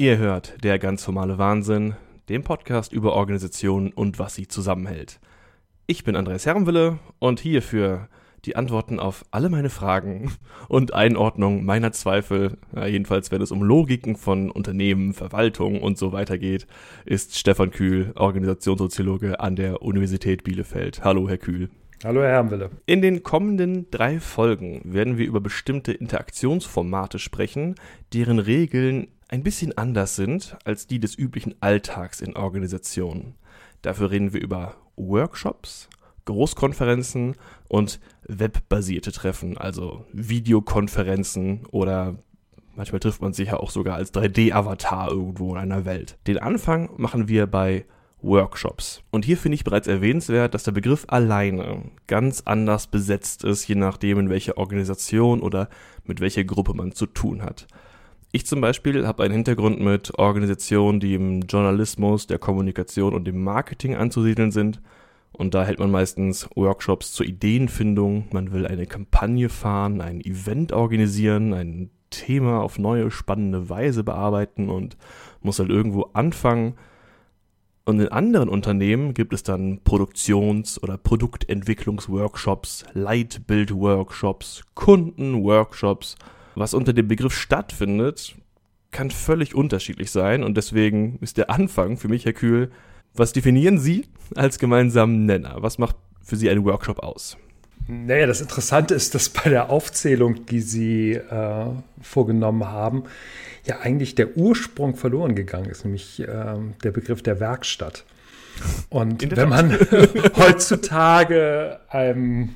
Ihr hört der ganz formale Wahnsinn, den Podcast über Organisationen und was sie zusammenhält. Ich bin Andreas Herrenwille und hier für die Antworten auf alle meine Fragen und Einordnung meiner Zweifel, ja, jedenfalls wenn es um Logiken von Unternehmen, Verwaltung und so weiter geht, ist Stefan Kühl, Organisationssoziologe an der Universität Bielefeld. Hallo, Herr Kühl. Hallo, Herr Herrenwille. In den kommenden drei Folgen werden wir über bestimmte Interaktionsformate sprechen, deren Regeln ein bisschen anders sind als die des üblichen Alltags in Organisationen. Dafür reden wir über Workshops, Großkonferenzen und webbasierte Treffen, also Videokonferenzen oder manchmal trifft man sich ja auch sogar als 3D-Avatar irgendwo in einer Welt. Den Anfang machen wir bei Workshops. Und hier finde ich bereits erwähnenswert, dass der Begriff alleine ganz anders besetzt ist, je nachdem, in welcher Organisation oder mit welcher Gruppe man zu tun hat. Ich zum Beispiel habe einen Hintergrund mit Organisationen, die im Journalismus, der Kommunikation und dem Marketing anzusiedeln sind. Und da hält man meistens Workshops zur Ideenfindung. Man will eine Kampagne fahren, ein Event organisieren, ein Thema auf neue, spannende Weise bearbeiten und muss halt irgendwo anfangen. Und in anderen Unternehmen gibt es dann Produktions- oder Produktentwicklungsworkshops, Leitbildworkshops, Kundenworkshops was unter dem Begriff stattfindet, kann völlig unterschiedlich sein und deswegen ist der Anfang für mich, Herr Kühl, was definieren Sie als gemeinsamen Nenner? Was macht für Sie ein Workshop aus? Naja, das Interessante ist, dass bei der Aufzählung, die Sie äh, vorgenommen haben, ja eigentlich der Ursprung verloren gegangen ist, nämlich äh, der Begriff der Werkstatt. Und wenn man heutzutage einem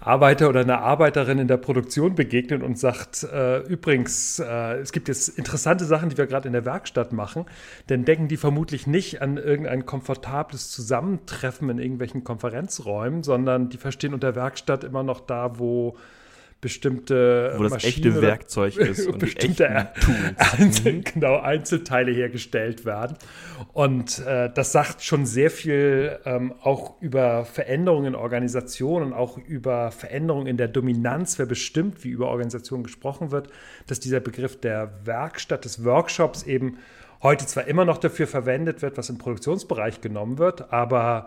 Arbeiter oder einer Arbeiterin in der Produktion begegnet und sagt, äh, übrigens, äh, es gibt jetzt interessante Sachen, die wir gerade in der Werkstatt machen, dann denken die vermutlich nicht an irgendein komfortables Zusammentreffen in irgendwelchen Konferenzräumen, sondern die verstehen unter Werkstatt immer noch da, wo bestimmte wo das Maschinen echte Werkzeug ist und bestimmte Einzel, mhm. genau, Einzelteile hergestellt werden. Und äh, das sagt schon sehr viel ähm, auch über Veränderungen in Organisationen und auch über Veränderungen in der Dominanz, wer bestimmt, wie über Organisationen gesprochen wird, dass dieser Begriff der Werkstatt, des Workshops eben heute zwar immer noch dafür verwendet wird, was im Produktionsbereich genommen wird, aber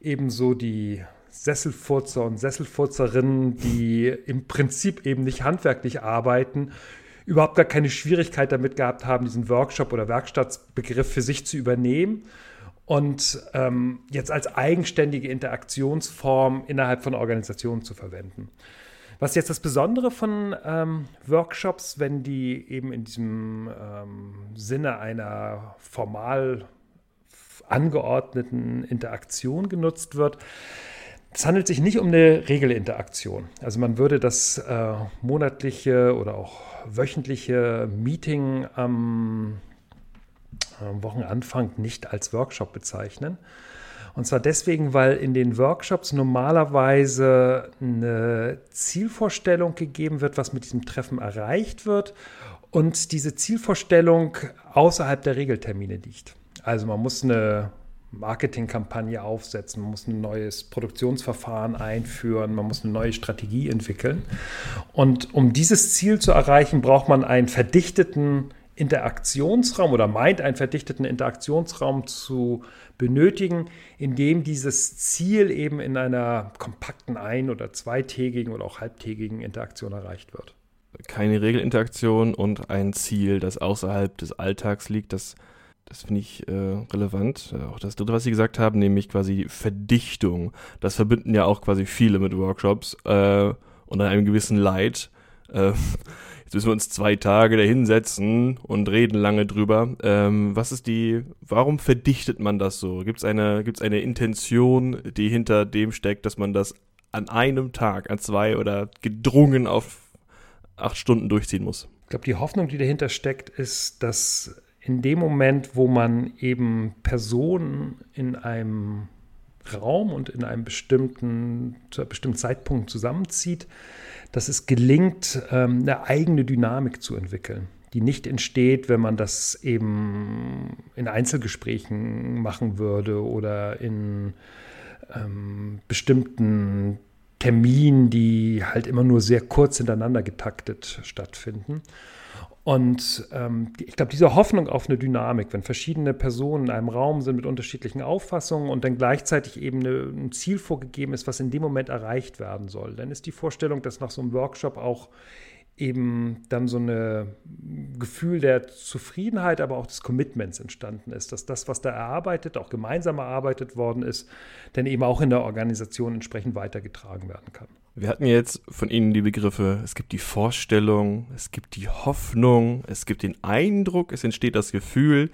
ebenso die Sesselfurzer und Sesselfurzerinnen, die im Prinzip eben nicht handwerklich arbeiten, überhaupt gar keine Schwierigkeit damit gehabt haben, diesen Workshop oder Werkstattsbegriff für sich zu übernehmen und ähm, jetzt als eigenständige Interaktionsform innerhalb von Organisationen zu verwenden. Was jetzt das Besondere von ähm, Workshops, wenn die eben in diesem ähm, Sinne einer formal angeordneten Interaktion genutzt wird, es handelt sich nicht um eine Regelinteraktion. Also man würde das äh, monatliche oder auch wöchentliche Meeting am, am Wochenanfang nicht als Workshop bezeichnen. Und zwar deswegen, weil in den Workshops normalerweise eine Zielvorstellung gegeben wird, was mit diesem Treffen erreicht wird und diese Zielvorstellung außerhalb der Regeltermine liegt. Also man muss eine Marketingkampagne aufsetzen, man muss ein neues Produktionsverfahren einführen, man muss eine neue Strategie entwickeln. Und um dieses Ziel zu erreichen, braucht man einen verdichteten Interaktionsraum oder meint einen verdichteten Interaktionsraum zu benötigen, in dem dieses Ziel eben in einer kompakten ein- oder zweitägigen oder auch halbtägigen Interaktion erreicht wird. Keine Regelinteraktion und ein Ziel, das außerhalb des Alltags liegt, das das finde ich äh, relevant. Äh, auch das dritte, was Sie gesagt haben, nämlich quasi Verdichtung. Das verbinden ja auch quasi viele mit Workshops äh, und an einem gewissen Leid. Äh, jetzt müssen wir uns zwei Tage da hinsetzen und reden lange drüber. Ähm, was ist die, warum verdichtet man das so? Gibt es eine, gibt's eine Intention, die hinter dem steckt, dass man das an einem Tag, an zwei oder gedrungen auf acht Stunden durchziehen muss? Ich glaube, die Hoffnung, die dahinter steckt, ist, dass in dem Moment, wo man eben Personen in einem Raum und in einem bestimmten, zu einem bestimmten Zeitpunkt zusammenzieht, dass es gelingt, ähm, eine eigene Dynamik zu entwickeln, die nicht entsteht, wenn man das eben in Einzelgesprächen machen würde oder in ähm, bestimmten Terminen, die halt immer nur sehr kurz hintereinander getaktet stattfinden Und ähm, ich glaube, diese Hoffnung auf eine Dynamik, wenn verschiedene Personen in einem Raum sind mit unterschiedlichen Auffassungen und dann gleichzeitig eben eine, ein Ziel vorgegeben ist, was in dem Moment erreicht werden soll, dann ist die Vorstellung, dass nach so einem Workshop auch eben dann so ein Gefühl der Zufriedenheit, aber auch des Commitments entstanden ist, dass das, was da erarbeitet, auch gemeinsam erarbeitet worden ist, dann eben auch in der Organisation entsprechend weitergetragen werden kann. Wir hatten jetzt von Ihnen die Begriffe, es gibt die Vorstellung, es gibt die Hoffnung, es gibt den Eindruck, es entsteht das Gefühl.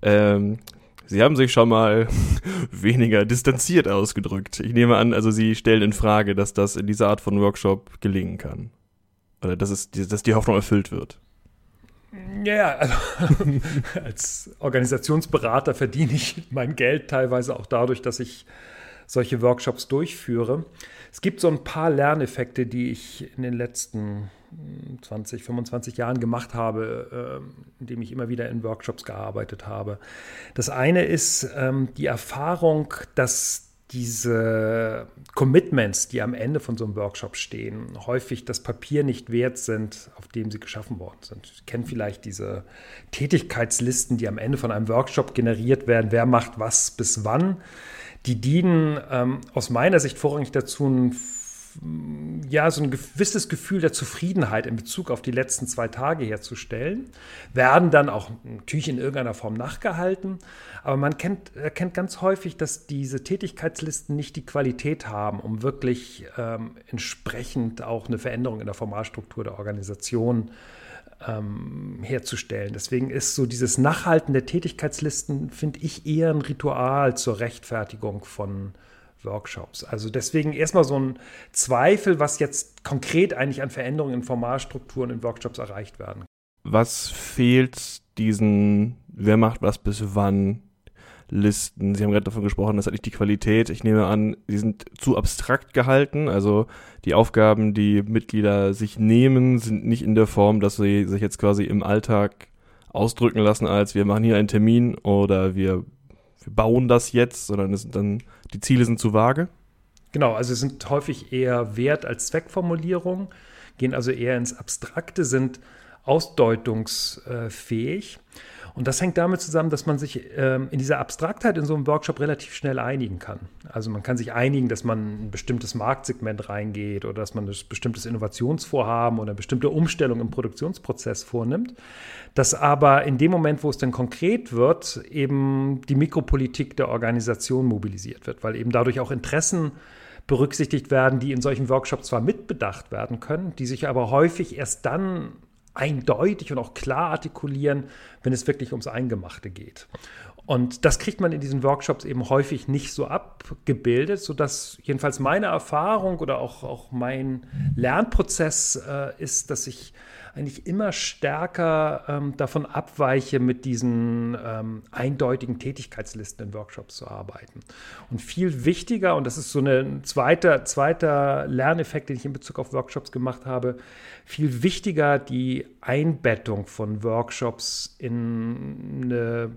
Ähm, Sie haben sich schon mal weniger distanziert ausgedrückt. Ich nehme an, also Sie stellen in Frage, dass das in dieser Art von Workshop gelingen kann. Oder dass, es, dass die Hoffnung erfüllt wird. Ja, also als Organisationsberater verdiene ich mein Geld teilweise auch dadurch, dass ich solche Workshops durchführe. Es gibt so ein paar Lerneffekte, die ich in den letzten 20, hm, 25 Jahren gemacht habe, ähm, indem ich immer wieder in Workshops gearbeitet habe. Das eine ist ähm, die Erfahrung, dass diese Commitments, die am Ende von so einem Workshop stehen, häufig das Papier nicht wert sind, auf dem sie geschaffen worden sind. Sie kennen vielleicht diese Tätigkeitslisten, die am Ende von einem Workshop generiert werden. Wer macht was bis wann? Die dienen ähm, aus meiner Sicht vorrangig dazu, ein ja, so ein gewisses Gefühl der Zufriedenheit in Bezug auf die letzten zwei Tage herzustellen, werden dann auch natürlich in irgendeiner Form nachgehalten. Aber man kennt, erkennt ganz häufig, dass diese Tätigkeitslisten nicht die Qualität haben, um wirklich ähm, entsprechend auch eine Veränderung in der Formalstruktur der Organisation ähm, herzustellen. Deswegen ist so dieses Nachhalten der Tätigkeitslisten, finde ich, eher ein Ritual zur Rechtfertigung von Workshops. Also deswegen erstmal so ein Zweifel, was jetzt konkret eigentlich an Veränderungen in Formalstrukturen in Workshops erreicht werden. Was fehlt diesen, wer macht was bis wann Listen? Sie haben gerade davon gesprochen, das hat nicht die Qualität. Ich nehme an, sie sind zu abstrakt gehalten. Also die Aufgaben, die Mitglieder sich nehmen, sind nicht in der Form, dass sie sich jetzt quasi im Alltag ausdrücken lassen, als wir machen hier einen Termin oder wir wir bauen das jetzt, sondern es sind dann, die Ziele sind zu vage? Genau, also sind häufig eher Wert- als Zweckformulierung, gehen also eher ins Abstrakte, sind ausdeutungsfähig. Und das hängt damit zusammen, dass man sich ähm, in dieser Abstraktheit in so einem Workshop relativ schnell einigen kann. Also man kann sich einigen, dass man ein bestimmtes Marktsegment reingeht oder dass man ein bestimmtes Innovationsvorhaben oder eine bestimmte Umstellung im Produktionsprozess vornimmt. Dass aber in dem Moment, wo es dann konkret wird, eben die Mikropolitik der Organisation mobilisiert wird, weil eben dadurch auch Interessen berücksichtigt werden, die in solchen Workshops zwar mitbedacht werden können, die sich aber häufig erst dann eindeutig und auch klar artikulieren, wenn es wirklich ums Eingemachte geht. Und das kriegt man in diesen Workshops eben häufig nicht so abgebildet, sodass jedenfalls meine Erfahrung oder auch, auch mein Lernprozess äh, ist, dass ich eigentlich immer stärker ähm, davon abweiche, mit diesen ähm, eindeutigen Tätigkeitslisten in Workshops zu arbeiten. Und viel wichtiger, und das ist so ein zweiter, zweiter Lerneffekt, den ich in Bezug auf Workshops gemacht habe, viel wichtiger die Einbettung von Workshops in eine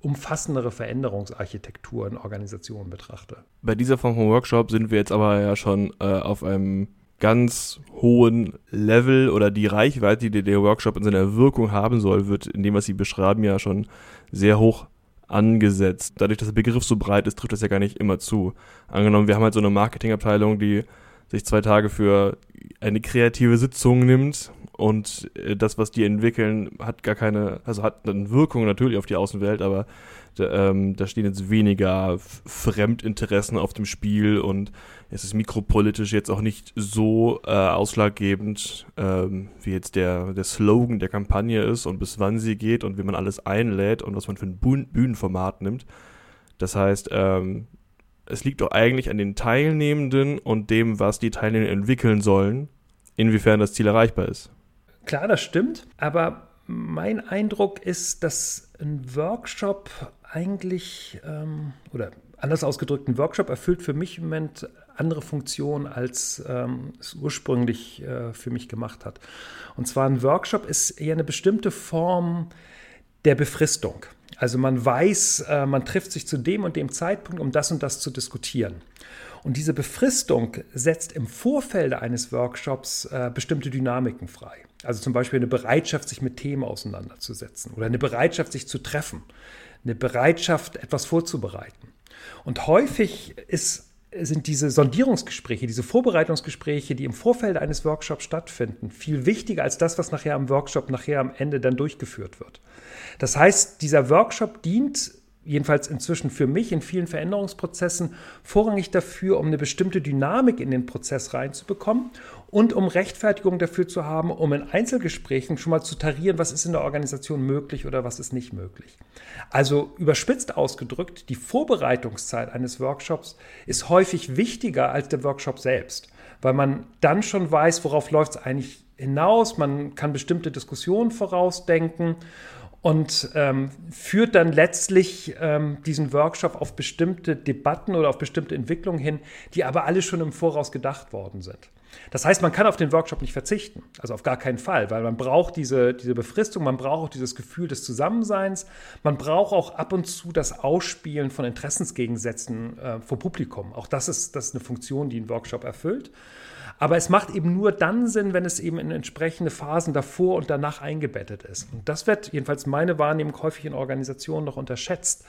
umfassendere Veränderungsarchitektur in Organisationen betrachte. Bei dieser Form von Workshop sind wir jetzt aber ja schon äh, auf einem ganz hohen Level oder die Reichweite, die der Workshop in seiner Wirkung haben soll, wird in dem, was Sie beschreiben, ja schon sehr hoch angesetzt. Dadurch, dass der Begriff so breit ist, trifft das ja gar nicht immer zu. Angenommen, wir haben halt so eine Marketingabteilung, die sich zwei Tage für eine kreative Sitzung nimmt und äh, das, was die entwickeln, hat gar keine, also hat eine Wirkung natürlich auf die Außenwelt, aber da, ähm, da stehen jetzt weniger Fremdinteressen auf dem Spiel und es ist mikropolitisch jetzt auch nicht so äh, ausschlaggebend, ähm, wie jetzt der, der Slogan der Kampagne ist und bis wann sie geht und wie man alles einlädt und was man für ein Bühnenformat nimmt. Das heißt, ähm, es liegt doch eigentlich an den Teilnehmenden und dem, was die Teilnehmer entwickeln sollen, inwiefern das Ziel erreichbar ist. Klar, das stimmt, aber mein Eindruck ist, dass ein Workshop eigentlich, ähm, oder anders ausgedrückt, ein Workshop erfüllt für mich im Moment andere Funktionen, als ähm, es ursprünglich äh, für mich gemacht hat. Und zwar ein Workshop ist eher eine bestimmte Form der Befristung. Also man weiß, äh, man trifft sich zu dem und dem Zeitpunkt, um das und das zu diskutieren. Und diese Befristung setzt im Vorfeld eines Workshops äh, bestimmte Dynamiken frei. Also zum Beispiel eine Bereitschaft, sich mit Themen auseinanderzusetzen oder eine Bereitschaft, sich zu treffen, eine Bereitschaft, etwas vorzubereiten. Und häufig ist sind diese Sondierungsgespräche, diese Vorbereitungsgespräche, die im Vorfeld eines Workshops stattfinden, viel wichtiger als das, was nachher am Workshop nachher am Ende dann durchgeführt wird. Das heißt, dieser Workshop dient jedenfalls inzwischen für mich in vielen Veränderungsprozessen vorrangig dafür, um eine bestimmte Dynamik in den Prozess reinzubekommen und um Rechtfertigung dafür zu haben, um in Einzelgesprächen schon mal zu tarieren, was ist in der Organisation möglich oder was ist nicht möglich. Also überspitzt ausgedrückt, die Vorbereitungszeit eines Workshops ist häufig wichtiger als der Workshop selbst, weil man dann schon weiß, worauf läuft es eigentlich hinaus, man kann bestimmte Diskussionen vorausdenken und ähm, führt dann letztlich ähm, diesen Workshop auf bestimmte Debatten oder auf bestimmte Entwicklungen hin, die aber alle schon im Voraus gedacht worden sind. Das heißt, man kann auf den Workshop nicht verzichten, also auf gar keinen Fall, weil man braucht diese, diese Befristung, man braucht auch dieses Gefühl des Zusammenseins, man braucht auch ab und zu das Ausspielen von Interessensgegensätzen äh, vor Publikum. Auch das ist, das ist eine Funktion, die ein Workshop erfüllt. Aber es macht eben nur dann Sinn, wenn es eben in entsprechende Phasen davor und danach eingebettet ist. Und das wird jedenfalls meine Wahrnehmung häufig in Organisationen noch unterschätzt,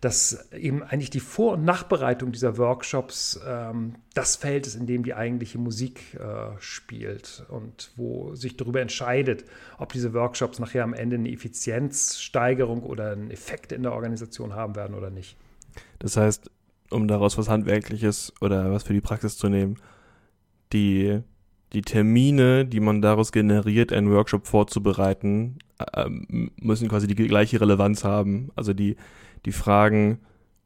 dass eben eigentlich die Vor- und Nachbereitung dieser Workshops ähm, das Feld ist, in dem die eigentliche Musik äh, spielt und wo sich darüber entscheidet, ob diese Workshops nachher am Ende eine Effizienzsteigerung oder einen Effekt in der Organisation haben werden oder nicht. Das heißt, um daraus was Handwerkliches oder was für die Praxis zu nehmen, die, die Termine, die man daraus generiert, einen Workshop vorzubereiten, äh, müssen quasi die gleiche Relevanz haben. Also die, die Fragen,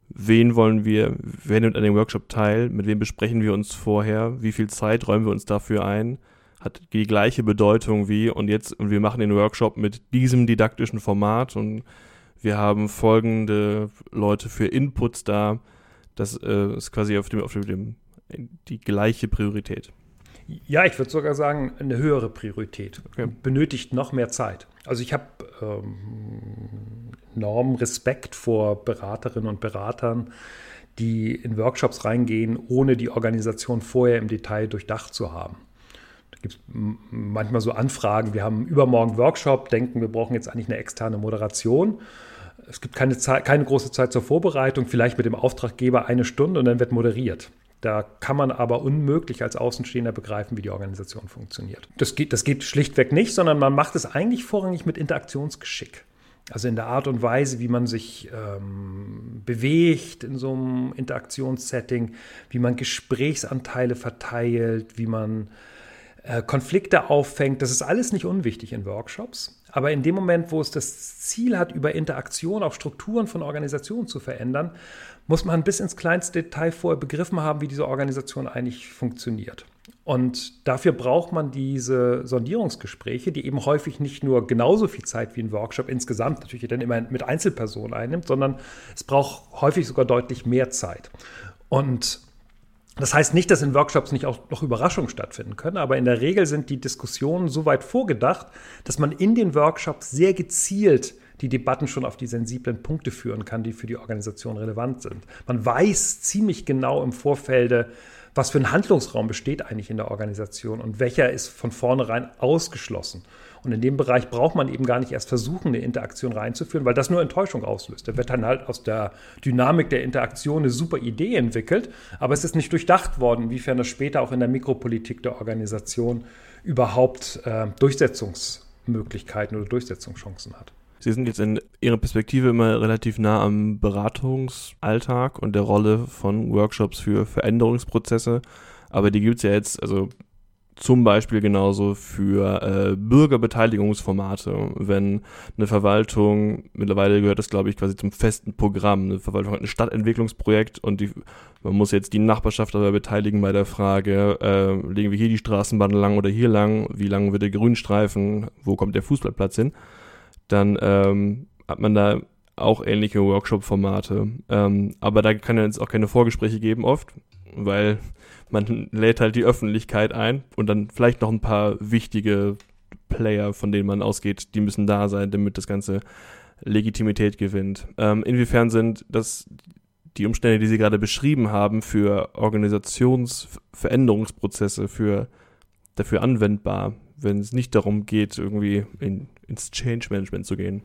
wen wollen wir, wer nimmt an dem Workshop teil, mit wem besprechen wir uns vorher, wie viel Zeit räumen wir uns dafür ein, hat die gleiche Bedeutung wie und jetzt, und wir machen den Workshop mit diesem didaktischen Format und wir haben folgende Leute für Inputs da. Das äh, ist quasi auf dem, auf dem die gleiche Priorität. Ja, ich würde sogar sagen, eine höhere Priorität. Okay. Benötigt noch mehr Zeit. Also ich habe ähm, enormen Respekt vor Beraterinnen und Beratern, die in Workshops reingehen, ohne die Organisation vorher im Detail durchdacht zu haben. Da gibt es manchmal so Anfragen, wir haben übermorgen Workshop, denken, wir brauchen jetzt eigentlich eine externe Moderation. Es gibt keine, Zeit, keine große Zeit zur Vorbereitung, vielleicht mit dem Auftraggeber eine Stunde und dann wird moderiert. Da kann man aber unmöglich als Außenstehender begreifen, wie die Organisation funktioniert. Das geht, das geht schlichtweg nicht, sondern man macht es eigentlich vorrangig mit Interaktionsgeschick. Also in der Art und Weise, wie man sich ähm, bewegt in so einem Interaktionssetting, wie man Gesprächsanteile verteilt, wie man äh, Konflikte auffängt. Das ist alles nicht unwichtig in Workshops. Aber in dem Moment, wo es das Ziel hat, über Interaktion auch Strukturen von Organisationen zu verändern, muss man bis ins kleinste Detail vorher begriffen haben, wie diese Organisation eigentlich funktioniert. Und dafür braucht man diese Sondierungsgespräche, die eben häufig nicht nur genauso viel Zeit wie ein Workshop insgesamt natürlich dann immer mit Einzelpersonen einnimmt, sondern es braucht häufig sogar deutlich mehr Zeit. Und das heißt nicht, dass in Workshops nicht auch noch Überraschungen stattfinden können, aber in der Regel sind die Diskussionen so weit vorgedacht, dass man in den Workshops sehr gezielt die Debatten schon auf die sensiblen Punkte führen kann, die für die Organisation relevant sind. Man weiß ziemlich genau im Vorfeld, was für ein Handlungsraum besteht eigentlich in der Organisation und welcher ist von vornherein ausgeschlossen. Und in dem Bereich braucht man eben gar nicht erst versuchen, eine Interaktion reinzuführen, weil das nur Enttäuschung auslöst. Da wird dann halt aus der Dynamik der Interaktion eine super Idee entwickelt, aber es ist nicht durchdacht worden, inwiefern das später auch in der Mikropolitik der Organisation überhaupt äh, Durchsetzungsmöglichkeiten oder Durchsetzungschancen hat. Sie sind jetzt in Ihrer Perspektive immer relativ nah am Beratungsalltag und der Rolle von Workshops für Veränderungsprozesse. Aber die gibt es ja jetzt, also zum Beispiel genauso für äh, Bürgerbeteiligungsformate. Wenn eine Verwaltung, mittlerweile gehört das, glaube ich, quasi zum festen Programm. Eine Verwaltung hat ein Stadtentwicklungsprojekt und die, man muss jetzt die Nachbarschaft dabei beteiligen bei der Frage, äh, legen wir hier die Straßenbahn lang oder hier lang, wie lang wird der Grünstreifen, wo kommt der Fußballplatz hin dann ähm, hat man da auch ähnliche Workshop-Formate. Ähm, aber da kann es auch keine Vorgespräche geben oft, weil man lädt halt die Öffentlichkeit ein und dann vielleicht noch ein paar wichtige Player, von denen man ausgeht, die müssen da sein, damit das Ganze Legitimität gewinnt. Ähm, inwiefern sind das die Umstände, die Sie gerade beschrieben haben, für Organisationsveränderungsprozesse, für dafür anwendbar? wenn es nicht darum geht, irgendwie in, ins Change Management zu gehen?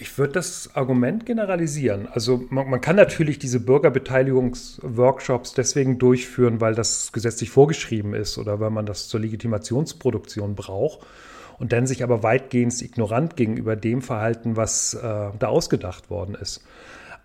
Ich würde das Argument generalisieren. Also man, man kann natürlich diese Bürgerbeteiligungsworkshops deswegen durchführen, weil das gesetzlich vorgeschrieben ist oder weil man das zur Legitimationsproduktion braucht und dann sich aber weitgehend ignorant gegenüber dem verhalten, was äh, da ausgedacht worden ist.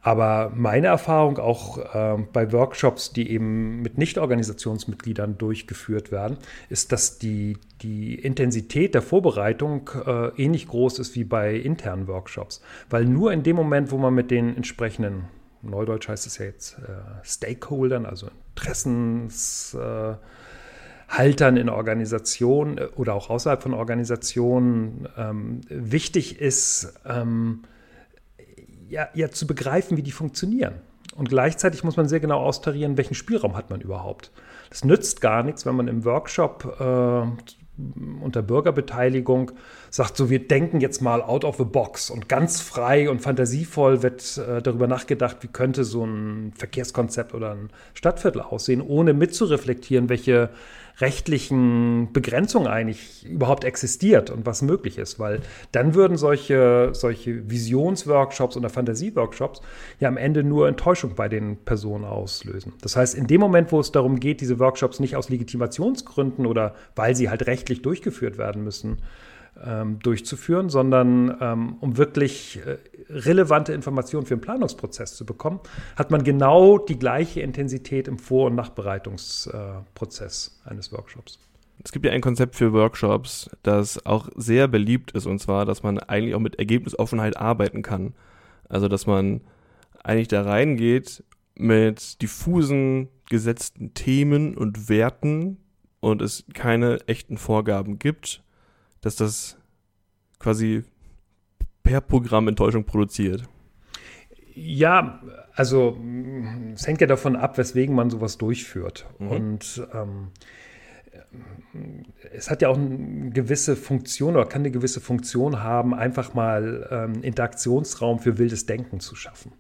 Aber meine Erfahrung auch äh, bei Workshops, die eben mit Nicht-Organisationsmitgliedern durchgeführt werden, ist, dass die, die Intensität der Vorbereitung äh, ähnlich groß ist wie bei internen Workshops. Weil nur in dem Moment, wo man mit den entsprechenden, Neudeutsch heißt es ja jetzt, äh, Stakeholdern, also Interessenshaltern in Organisationen äh, oder auch außerhalb von Organisationen ähm, wichtig ist, ähm, ja, ja zu begreifen, wie die funktionieren. Und gleichzeitig muss man sehr genau austarieren, welchen Spielraum hat man überhaupt. Das nützt gar nichts, wenn man im Workshop äh, unter Bürgerbeteiligung sagt, so wir denken jetzt mal out of the box und ganz frei und fantasievoll wird äh, darüber nachgedacht, wie könnte so ein Verkehrskonzept oder ein Stadtviertel aussehen, ohne mitzureflektieren, welche rechtlichen Begrenzungen eigentlich überhaupt existiert und was möglich ist, weil dann würden solche, solche Visionsworkshops oder Fantasieworkshops ja am Ende nur Enttäuschung bei den Personen auslösen. Das heißt, in dem Moment, wo es darum geht, diese Workshops nicht aus Legitimationsgründen oder weil sie halt rechtlich durchgeführt werden müssen, ähm, durchzuführen, sondern ähm, um wirklich äh, relevante Informationen für den Planungsprozess zu bekommen, hat man genau die gleiche Intensität im Vor- und Nachbereitungsprozess äh, eines Workshops. Es gibt ja ein Konzept für Workshops, das auch sehr beliebt ist, und zwar, dass man eigentlich auch mit Ergebnisoffenheit arbeiten kann. Also, dass man eigentlich da reingeht mit diffusen gesetzten Themen und Werten und es keine echten Vorgaben gibt, dass das quasi per Programm Enttäuschung produziert. Ja, also es hängt ja davon ab, weswegen man sowas durchführt. Mhm. Und ähm, es hat ja auch eine gewisse Funktion oder kann eine gewisse Funktion haben, einfach mal ähm, Interaktionsraum für wildes Denken zu schaffen.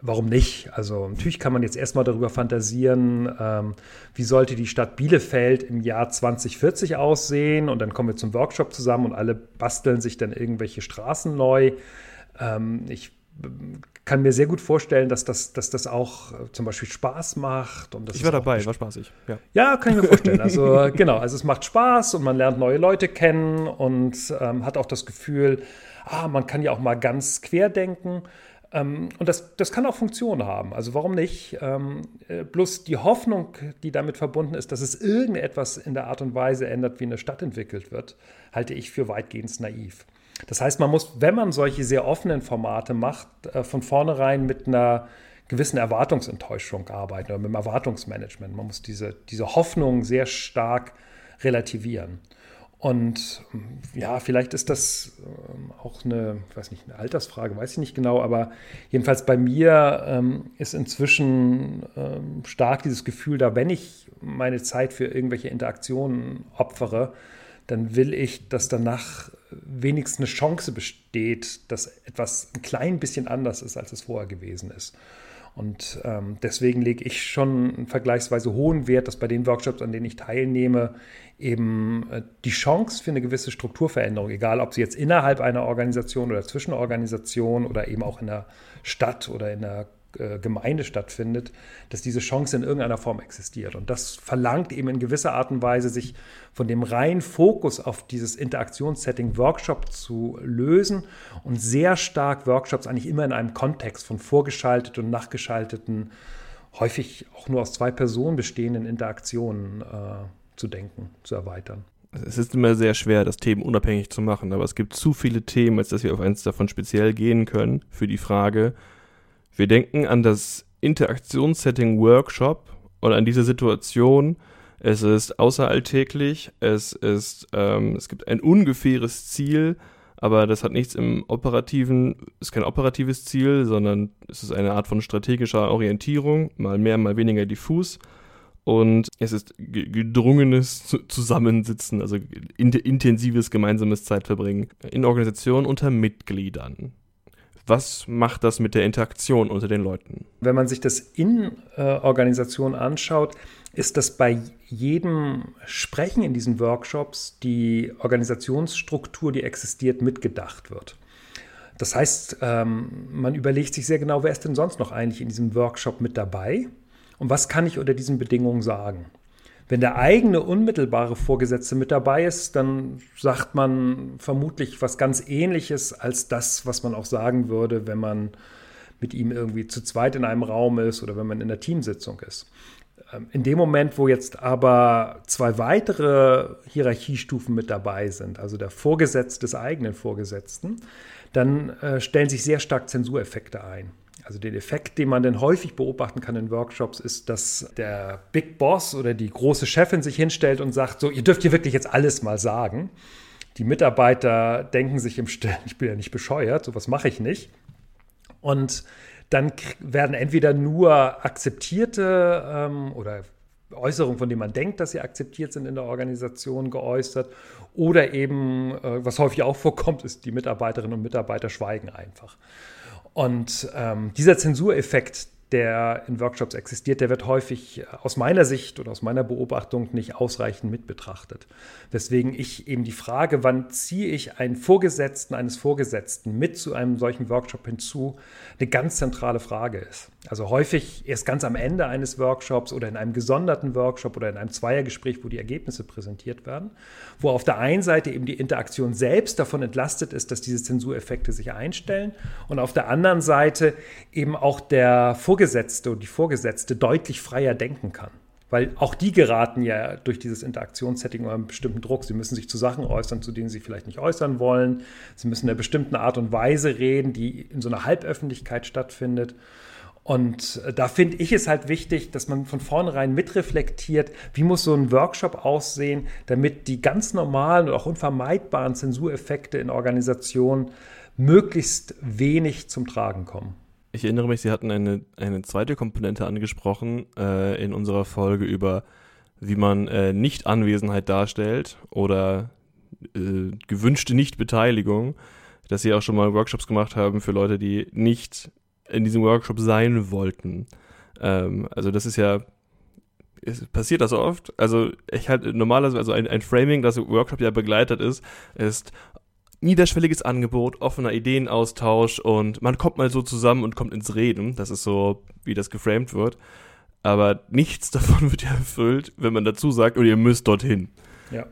Warum nicht? Also natürlich kann man jetzt erstmal darüber fantasieren, ähm, wie sollte die Stadt Bielefeld im Jahr 2040 aussehen und dann kommen wir zum Workshop zusammen und alle basteln sich dann irgendwelche Straßen neu. Ähm, ich kann mir sehr gut vorstellen, dass das, dass das auch äh, zum Beispiel Spaß macht. Und ich war dabei, war spaßig. Ja. ja, kann ich mir vorstellen. Also genau, also es macht Spaß und man lernt neue Leute kennen und ähm, hat auch das Gefühl, ah, man kann ja auch mal ganz quer denken. Ähm, und das, das kann auch Funktionen haben. Also warum nicht? Ähm, äh, bloß die Hoffnung, die damit verbunden ist, dass es irgendetwas in der Art und Weise ändert, wie eine Stadt entwickelt wird, halte ich für weitgehend naiv. Das heißt, man muss, wenn man solche sehr offenen Formate macht, äh, von vornherein mit einer gewissen Erwartungsenttäuschung arbeiten oder mit dem Erwartungsmanagement. Man muss diese, diese Hoffnung sehr stark relativieren. Und ja, vielleicht ist das ähm, auch eine, weiß nicht, eine Altersfrage, weiß ich nicht genau, aber jedenfalls bei mir ähm, ist inzwischen ähm, stark dieses Gefühl da, wenn ich meine Zeit für irgendwelche Interaktionen opfere, dann will ich, dass danach wenigstens eine Chance besteht, dass etwas ein klein bisschen anders ist, als es vorher gewesen ist. Und ähm, deswegen lege ich schon einen vergleichsweise hohen Wert, dass bei den Workshops, an denen ich teilnehme, eben äh, die Chance für eine gewisse Strukturveränderung, egal ob sie jetzt innerhalb einer Organisation oder zwischen Organisationen oder eben auch in der Stadt oder in der Gemeinde stattfindet, dass diese Chance in irgendeiner Form existiert. Und das verlangt eben in gewisser Art und Weise, sich von dem reinen Fokus auf dieses Interaktionssetting Workshop zu lösen und sehr stark Workshops eigentlich immer in einem Kontext von vorgeschalteten und nachgeschalteten, häufig auch nur aus zwei Personen bestehenden Interaktionen äh, zu denken, zu erweitern. Es ist immer sehr schwer, das Themen unabhängig zu machen, aber es gibt zu viele Themen, als dass wir auf eins davon speziell gehen können für die Frage, wir denken an das Interaktionssetting Workshop und an diese Situation. Es ist außeralltäglich, es ist, ähm, es gibt ein ungefähres Ziel, aber das hat nichts im operativen, ist kein operatives Ziel, sondern es ist eine Art von strategischer Orientierung, mal mehr, mal weniger diffus. Und es ist gedrungenes Zusammensitzen, also intensives gemeinsames Zeitverbringen in Organisationen unter Mitgliedern. Was macht das mit der Interaktion unter den Leuten? Wenn man sich das in äh, Organisationen anschaut, ist, dass bei jedem Sprechen in diesen Workshops die Organisationsstruktur, die existiert, mitgedacht wird. Das heißt, ähm, man überlegt sich sehr genau, wer ist denn sonst noch eigentlich in diesem Workshop mit dabei und was kann ich unter diesen Bedingungen sagen. Wenn der eigene unmittelbare Vorgesetzte mit dabei ist, dann sagt man vermutlich was ganz Ähnliches als das, was man auch sagen würde, wenn man mit ihm irgendwie zu zweit in einem Raum ist oder wenn man in der Teamsitzung ist. Ähm, in dem Moment, wo jetzt aber zwei weitere Hierarchiestufen mit dabei sind, also der Vorgesetzte des eigenen Vorgesetzten, dann äh, stellen sich sehr stark Zensureffekte ein. Also den Effekt, den man dann häufig beobachten kann in Workshops, ist, dass der Big Boss oder die große Chefin sich hinstellt und sagt, so, ihr dürft hier wirklich jetzt alles mal sagen. Die Mitarbeiter denken sich im Stillen, ich bin ja nicht bescheuert, sowas mache ich nicht. Und dann werden entweder nur akzeptierte ähm, oder Äußerungen, von denen man denkt, dass sie akzeptiert sind in der Organisation, geäußert. Oder eben, äh, was häufig auch vorkommt, ist, die Mitarbeiterinnen und Mitarbeiter schweigen einfach. Und ähm, dieser Zensureffekt, der in Workshops existiert, der wird häufig aus meiner Sicht oder aus meiner Beobachtung nicht ausreichend mit betrachtet. Weswegen ich eben die Frage, wann ziehe ich einen Vorgesetzten eines Vorgesetzten mit zu einem solchen Workshop hinzu, eine ganz zentrale Frage ist. Also häufig erst ganz am Ende eines Workshops oder in einem gesonderten Workshop oder in einem Zweiergespräch, wo die Ergebnisse präsentiert werden, wo auf der einen Seite eben die Interaktion selbst davon entlastet ist, dass diese Zensureffekte sich einstellen und auf der anderen Seite eben auch der Vorgesetzte und die Vorgesetzte deutlich freier denken kann. Weil auch die geraten ja durch dieses Interaktionssetting unter einen bestimmten Druck. Sie müssen sich zu Sachen äußern, zu denen sie vielleicht nicht äußern wollen. Sie müssen in einer bestimmten Art und Weise reden, die in so einer Halböffentlichkeit stattfindet. Und äh, da finde ich es halt wichtig, dass man von vornherein mitreflektiert, wie muss so ein Workshop aussehen, damit die ganz normalen und auch unvermeidbaren Zensureffekte in Organisationen möglichst wenig zum Tragen kommen. Ich erinnere mich, Sie hatten eine, eine zweite Komponente angesprochen äh, in unserer Folge über, wie man äh, Nicht-Anwesenheit darstellt oder äh, gewünschte Nichtbeteiligung, dass Sie auch schon mal Workshops gemacht haben für Leute, die nicht in diesem Workshop sein wollten. Ähm, also das ist ja, passiert das oft? Also ich halt normalerweise, also ein, ein Framing, das Workshop ja begleitet ist, ist, niederschwelliges Angebot, offener Ideenaustausch und man kommt mal so zusammen und kommt ins Reden. Das ist so, wie das geframed wird. Aber nichts davon wird ja erfüllt, wenn man dazu sagt, und ihr müsst dorthin. Ja.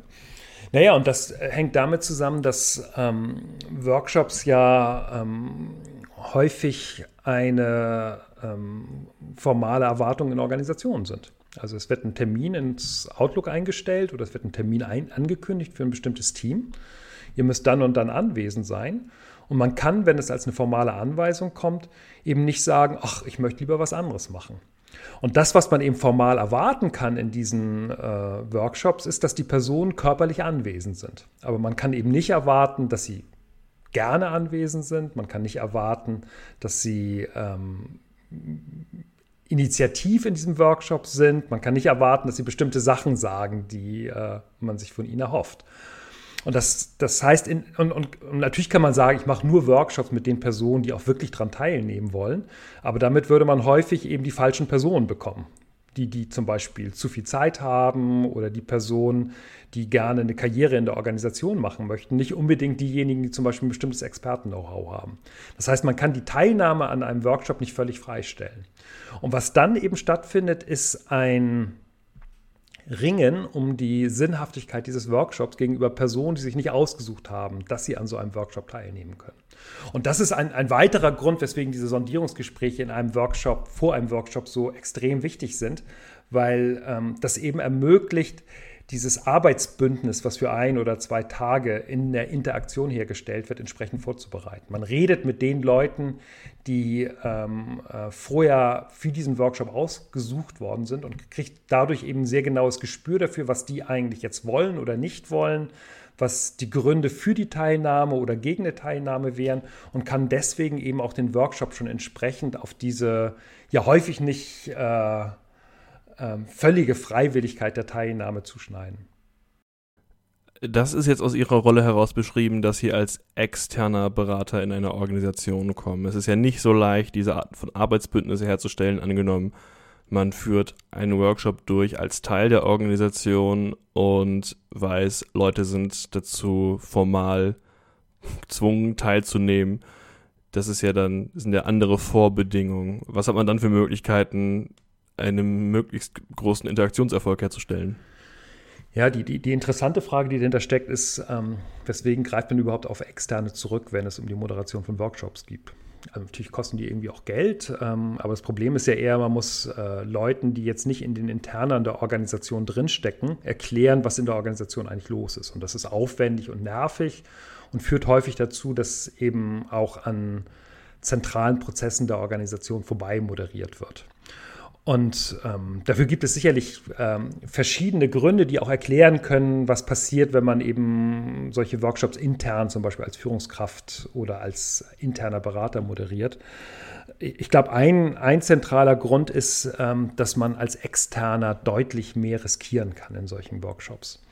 Naja, und das hängt damit zusammen, dass ähm, Workshops ja ähm, häufig eine ähm, formale Erwartung in Organisationen sind. Also es wird ein Termin ins Outlook eingestellt oder es wird ein Termin ein, angekündigt für ein bestimmtes Team ihr müsst dann und dann anwesend sein. Und man kann, wenn es als eine formale Anweisung kommt, eben nicht sagen, ach, ich möchte lieber was anderes machen. Und das, was man eben formal erwarten kann in diesen äh, Workshops, ist, dass die Personen körperlich anwesend sind. Aber man kann eben nicht erwarten, dass sie gerne anwesend sind. Man kann nicht erwarten, dass sie ähm, initiativ in diesem Workshop sind. Man kann nicht erwarten, dass sie bestimmte Sachen sagen, die äh, man sich von ihnen erhofft. Und das, das heißt, in, und, und, und, natürlich kann man sagen, ich mache nur Workshops mit den Personen, die auch wirklich daran teilnehmen wollen. Aber damit würde man häufig eben die falschen Personen bekommen. Die, die zum Beispiel zu viel Zeit haben oder die Personen, die gerne eine Karriere in der Organisation machen möchten, nicht unbedingt diejenigen, die zum Beispiel ein bestimmtes Experten-Know-how haben. Das heißt, man kann die Teilnahme an einem Workshop nicht völlig freistellen. Und was dann eben stattfindet, ist ein ringen um die Sinnhaftigkeit dieses Workshops gegenüber Personen, die sich nicht ausgesucht haben, dass sie an so einem Workshop teilnehmen können. Und das ist ein, ein weiterer Grund, weswegen diese Sondierungsgespräche in einem Workshop, vor einem Workshop so extrem wichtig sind, weil ähm, das eben ermöglicht, dieses Arbeitsbündnis, was für ein oder zwei Tage in der Interaktion hergestellt wird, entsprechend vorzubereiten. Man redet mit den Leuten, die ähm, äh, vorher für diesen Workshop ausgesucht worden sind und kriegt dadurch eben ein sehr genaues Gespür dafür, was die eigentlich jetzt wollen oder nicht wollen, was die Gründe für die Teilnahme oder gegen eine Teilnahme wären und kann deswegen eben auch den Workshop schon entsprechend auf diese ja häufig nicht äh, ähm, völlige Freiwilligkeit der Teilnahme zuschneiden. Das ist jetzt aus Ihrer Rolle heraus beschrieben, dass Sie als externer Berater in eine Organisation kommen. Es ist ja nicht so leicht, diese Art von Arbeitsbündnisse herzustellen, angenommen, man führt einen Workshop durch als Teil der Organisation und weiß, Leute sind dazu formal gezwungen teilzunehmen. Das ist ja dann, sind ja andere Vorbedingungen. Was hat man dann für Möglichkeiten, einen möglichst großen Interaktionserfolg herzustellen? Ja, die, die, die interessante Frage, die dahinter steckt, ist, ähm, weswegen greift man überhaupt auf Externe zurück, wenn es um die Moderation von Workshops geht? Also natürlich kosten die irgendwie auch Geld, ähm, aber das Problem ist ja eher, man muss äh, Leuten, die jetzt nicht in den Internen der Organisation drinstecken, erklären, was in der Organisation eigentlich los ist. Und das ist aufwendig und nervig und führt häufig dazu, dass eben auch an zentralen Prozessen der Organisation vorbei moderiert wird. Und ähm, dafür gibt es sicherlich ähm, verschiedene Gründe, die auch erklären können, was passiert, wenn man eben solche Workshops intern, zum Beispiel als Führungskraft oder als interner Berater moderiert. Ich glaube, ein, ein zentraler Grund ist, ähm, dass man als Externer deutlich mehr riskieren kann in solchen Workshops.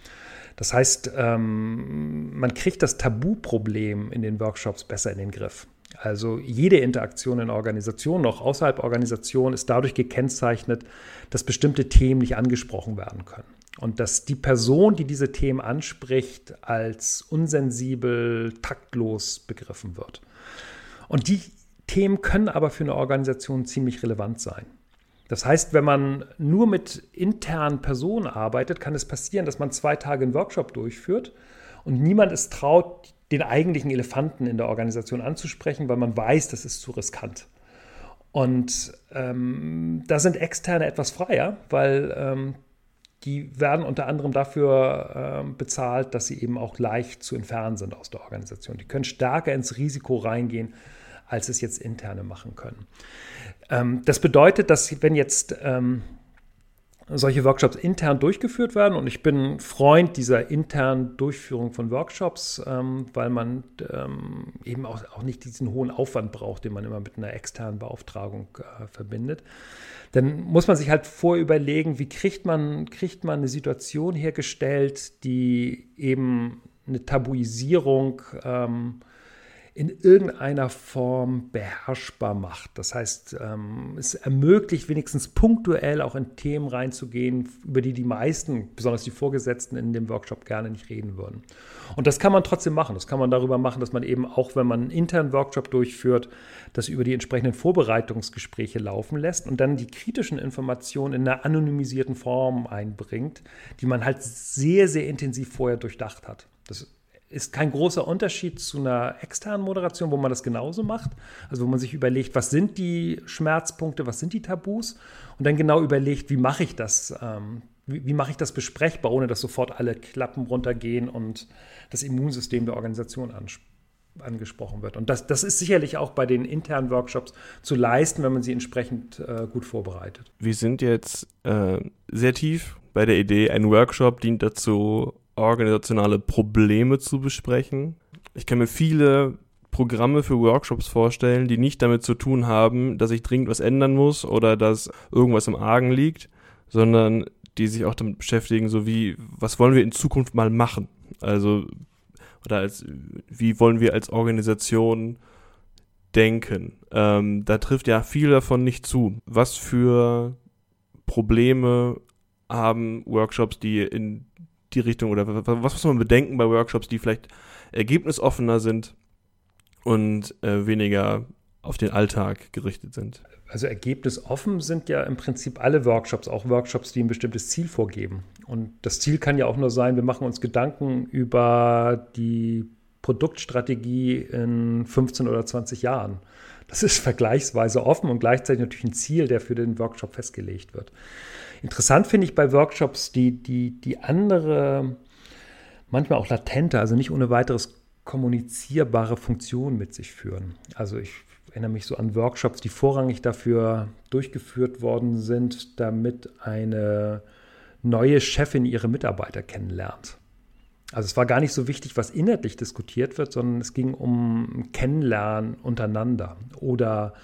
Das heißt, ähm, man kriegt das Tabuproblem in den Workshops besser in den Griff. Also jede Interaktion in Organisationen, auch außerhalb Organisationen, ist dadurch gekennzeichnet, dass bestimmte Themen nicht angesprochen werden können. Und dass die Person, die diese Themen anspricht, als unsensibel, taktlos begriffen wird. Und die Themen können aber für eine Organisation ziemlich relevant sein. Das heißt, wenn man nur mit internen Personen arbeitet, kann es passieren, dass man zwei Tage einen Workshop durchführt und niemand es traut, den eigentlichen Elefanten in der Organisation anzusprechen, weil man weiß, das ist zu riskant. Und ähm, da sind Externe etwas freier, weil ähm, die werden unter anderem dafür äh, bezahlt, dass sie eben auch leicht zu entfernen sind aus der Organisation. Die können stärker ins Risiko reingehen, als es jetzt interne machen können. Ähm, das bedeutet, dass wenn jetzt ähm, solche Workshops intern durchgeführt werden. Und ich bin Freund dieser internen Durchführung von Workshops, ähm, weil man ähm, eben auch, auch nicht diesen hohen Aufwand braucht, den man immer mit einer externen Beauftragung äh, verbindet. Dann muss man sich halt vorüberlegen, wie kriegt man, kriegt man eine Situation hergestellt, die eben eine Tabuisierung ähm, in irgendeiner Form beherrschbar macht. Das heißt, ähm, es ermöglicht wenigstens punktuell auch in Themen reinzugehen, über die die meisten, besonders die Vorgesetzten in dem Workshop gerne nicht reden würden. Und das kann man trotzdem machen. Das kann man darüber machen, dass man eben auch, wenn man einen internen Workshop durchführt, das über die entsprechenden Vorbereitungsgespräche laufen lässt und dann die kritischen Informationen in einer anonymisierten Form einbringt, die man halt sehr, sehr intensiv vorher durchdacht hat. Das ist kein großer Unterschied zu einer externen Moderation, wo man das genauso macht. Also wo man sich überlegt, was sind die Schmerzpunkte, was sind die Tabus und dann genau überlegt, wie mache ich das, ähm, wie, wie mache ich das besprechbar, ohne dass sofort alle Klappen runtergehen und das Immunsystem der Organisation anspricht angesprochen wird. Und das, das ist sicherlich auch bei den internen Workshops zu leisten, wenn man sie entsprechend äh, gut vorbereitet. Wir sind jetzt äh, sehr tief bei der Idee, ein Workshop dient dazu, organisationale Probleme zu besprechen. Ich kann mir viele Programme für Workshops vorstellen, die nicht damit zu tun haben, dass ich dringend was ändern muss oder dass irgendwas im Argen liegt, sondern die sich auch damit beschäftigen, so wie, was wollen wir in Zukunft mal machen? Also, oder als, wie wollen wir als Organisation denken? Ähm, da trifft ja viel davon nicht zu. Was für Probleme haben Workshops, die in die Richtung oder was muss man bedenken bei Workshops, die vielleicht ergebnisoffener sind und äh, weniger auf den Alltag gerichtet sind? Also ergebnisoffen sind ja im Prinzip alle Workshops, auch Workshops, die ein bestimmtes Ziel vorgeben. Und das Ziel kann ja auch nur sein, wir machen uns Gedanken über die Produktstrategie in 15 oder 20 Jahren. Das ist vergleichsweise offen und gleichzeitig natürlich ein Ziel, der für den Workshop festgelegt wird. Interessant finde ich bei Workshops die, die, die andere, manchmal auch latente, also nicht ohne weiteres kommunizierbare Funktion mit sich führen. Also ich erinnere mich so an Workshops, die vorrangig dafür durchgeführt worden sind, damit eine neue Chefin ihre Mitarbeiter kennenlernt. Also es war gar nicht so wichtig, was inhaltlich diskutiert wird, sondern es ging um Kennenlernen untereinander oder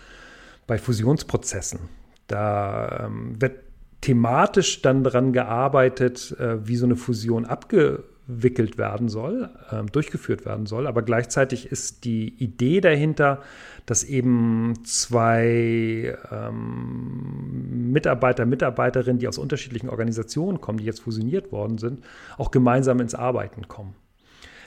bei Fusionsprozessen. Da ähm, wird thematisch dann daran gearbeitet, äh, wie so eine Fusion abgewickelt abgewickelt werden soll, äh, durchgeführt werden soll. Aber gleichzeitig ist die Idee dahinter, dass eben zwei ähm, Mitarbeiter, Mitarbeiterinnen, die aus unterschiedlichen Organisationen kommen, die jetzt fusioniert worden sind, auch gemeinsam ins Arbeiten kommen.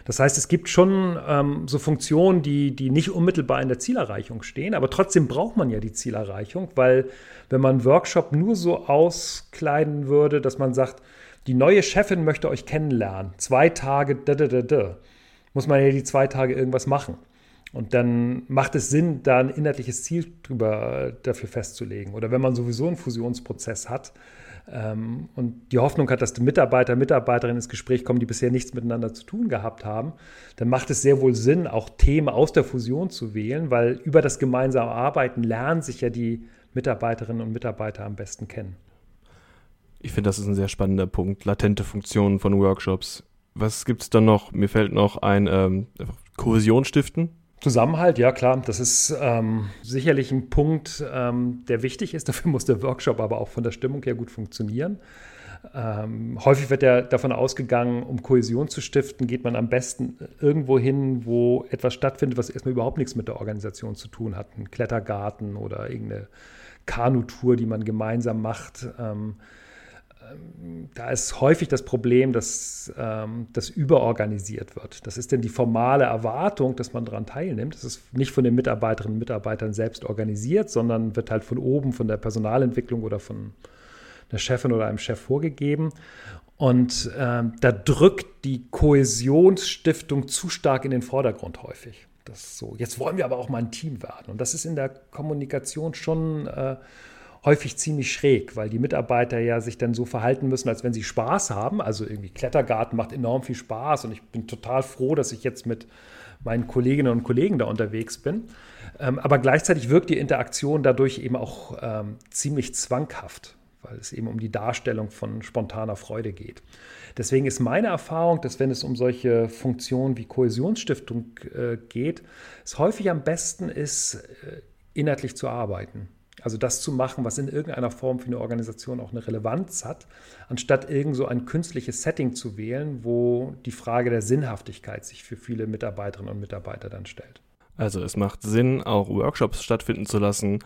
Das heißt, es gibt schon ähm, so Funktionen, die, die nicht unmittelbar in der Zielerreichung stehen, aber trotzdem braucht man ja die Zielerreichung, weil wenn man Workshop nur so auskleiden würde, dass man sagt, die neue Chefin möchte euch kennenlernen, zwei Tage, da, da, da, da, muss man ja die zwei Tage irgendwas machen. Und dann macht es Sinn, da ein inhaltliches Ziel drüber, dafür festzulegen. Oder wenn man sowieso einen Fusionsprozess hat, ähm, und die Hoffnung hat, dass die Mitarbeiter, Mitarbeiterinnen ins Gespräch kommen, die bisher nichts miteinander zu tun gehabt haben, dann macht es sehr wohl Sinn, auch Themen aus der Fusion zu wählen, weil über das gemeinsame Arbeiten lernen sich ja die Mitarbeiterinnen und Mitarbeiter am besten kennen. Ich finde, das ist ein sehr spannender Punkt. Latente Funktionen von Workshops. Was gibt es da noch? Mir fällt noch ein ähm, Kohäsion stiften. Zusammenhalt, ja klar, das ist ähm, sicherlich ein Punkt, ähm, der wichtig ist. Dafür muss der Workshop aber auch von der Stimmung her gut funktionieren. Ähm, häufig wird ja davon ausgegangen, um Kohäsion zu stiften, geht man am besten irgendwo hin, wo etwas stattfindet, was erstmal überhaupt nichts mit der Organisation zu tun hat. Ein Klettergarten oder irgendeine Kanutour, die man gemeinsam macht. Ähm, da ist häufig das Problem, dass ähm, das überorganisiert wird. Das ist denn die formale Erwartung, dass man daran teilnimmt. Das ist nicht von den Mitarbeiterinnen und Mitarbeitern selbst organisiert, sondern wird halt von oben, von der Personalentwicklung oder von einer Chefin oder einem Chef vorgegeben. Und ähm, da drückt die Kohäsionsstiftung zu stark in den Vordergrund häufig. Das so. Jetzt wollen wir aber auch mal ein Team werden. Und das ist in der Kommunikation schon äh, häufig ziemlich schräg, weil die Mitarbeiter ja sich dann so verhalten müssen, als wenn sie Spaß haben. Also irgendwie Klettergarten macht enorm viel Spaß und ich bin total froh, dass ich jetzt mit meinen Kolleginnen und Kollegen da unterwegs bin. Ähm, aber gleichzeitig wirkt die Interaktion dadurch eben auch ähm, ziemlich zwanghaft, weil es eben um die Darstellung von spontaner Freude geht. Deswegen ist meine Erfahrung, dass wenn es um solche Funktionen wie Kohäsionsstiftung äh, geht, es häufig am besten ist, äh, inhaltlich zu arbeiten. Also das zu machen, was in irgendeiner Form für eine Organisation auch eine Relevanz hat, anstatt irgend so ein künstliches Setting zu wählen, wo die Frage der Sinnhaftigkeit sich für viele Mitarbeiterinnen und Mitarbeiter dann stellt. Also es macht Sinn, auch Workshops stattfinden zu lassen,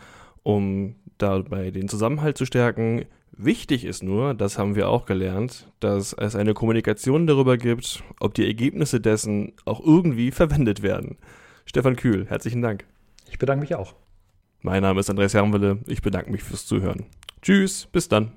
um dabei den Zusammenhalt zu stärken. Wichtig ist nur, das haben wir auch gelernt, dass es eine Kommunikation darüber gibt, ob die Ergebnisse dessen auch irgendwie verwendet werden. Stefan Kühl, herzlichen Dank. Ich bedanke mich auch. Mein Name ist Andreas Hermwille. Ich bedanke mich fürs Zuhören. Tschüss, bis dann.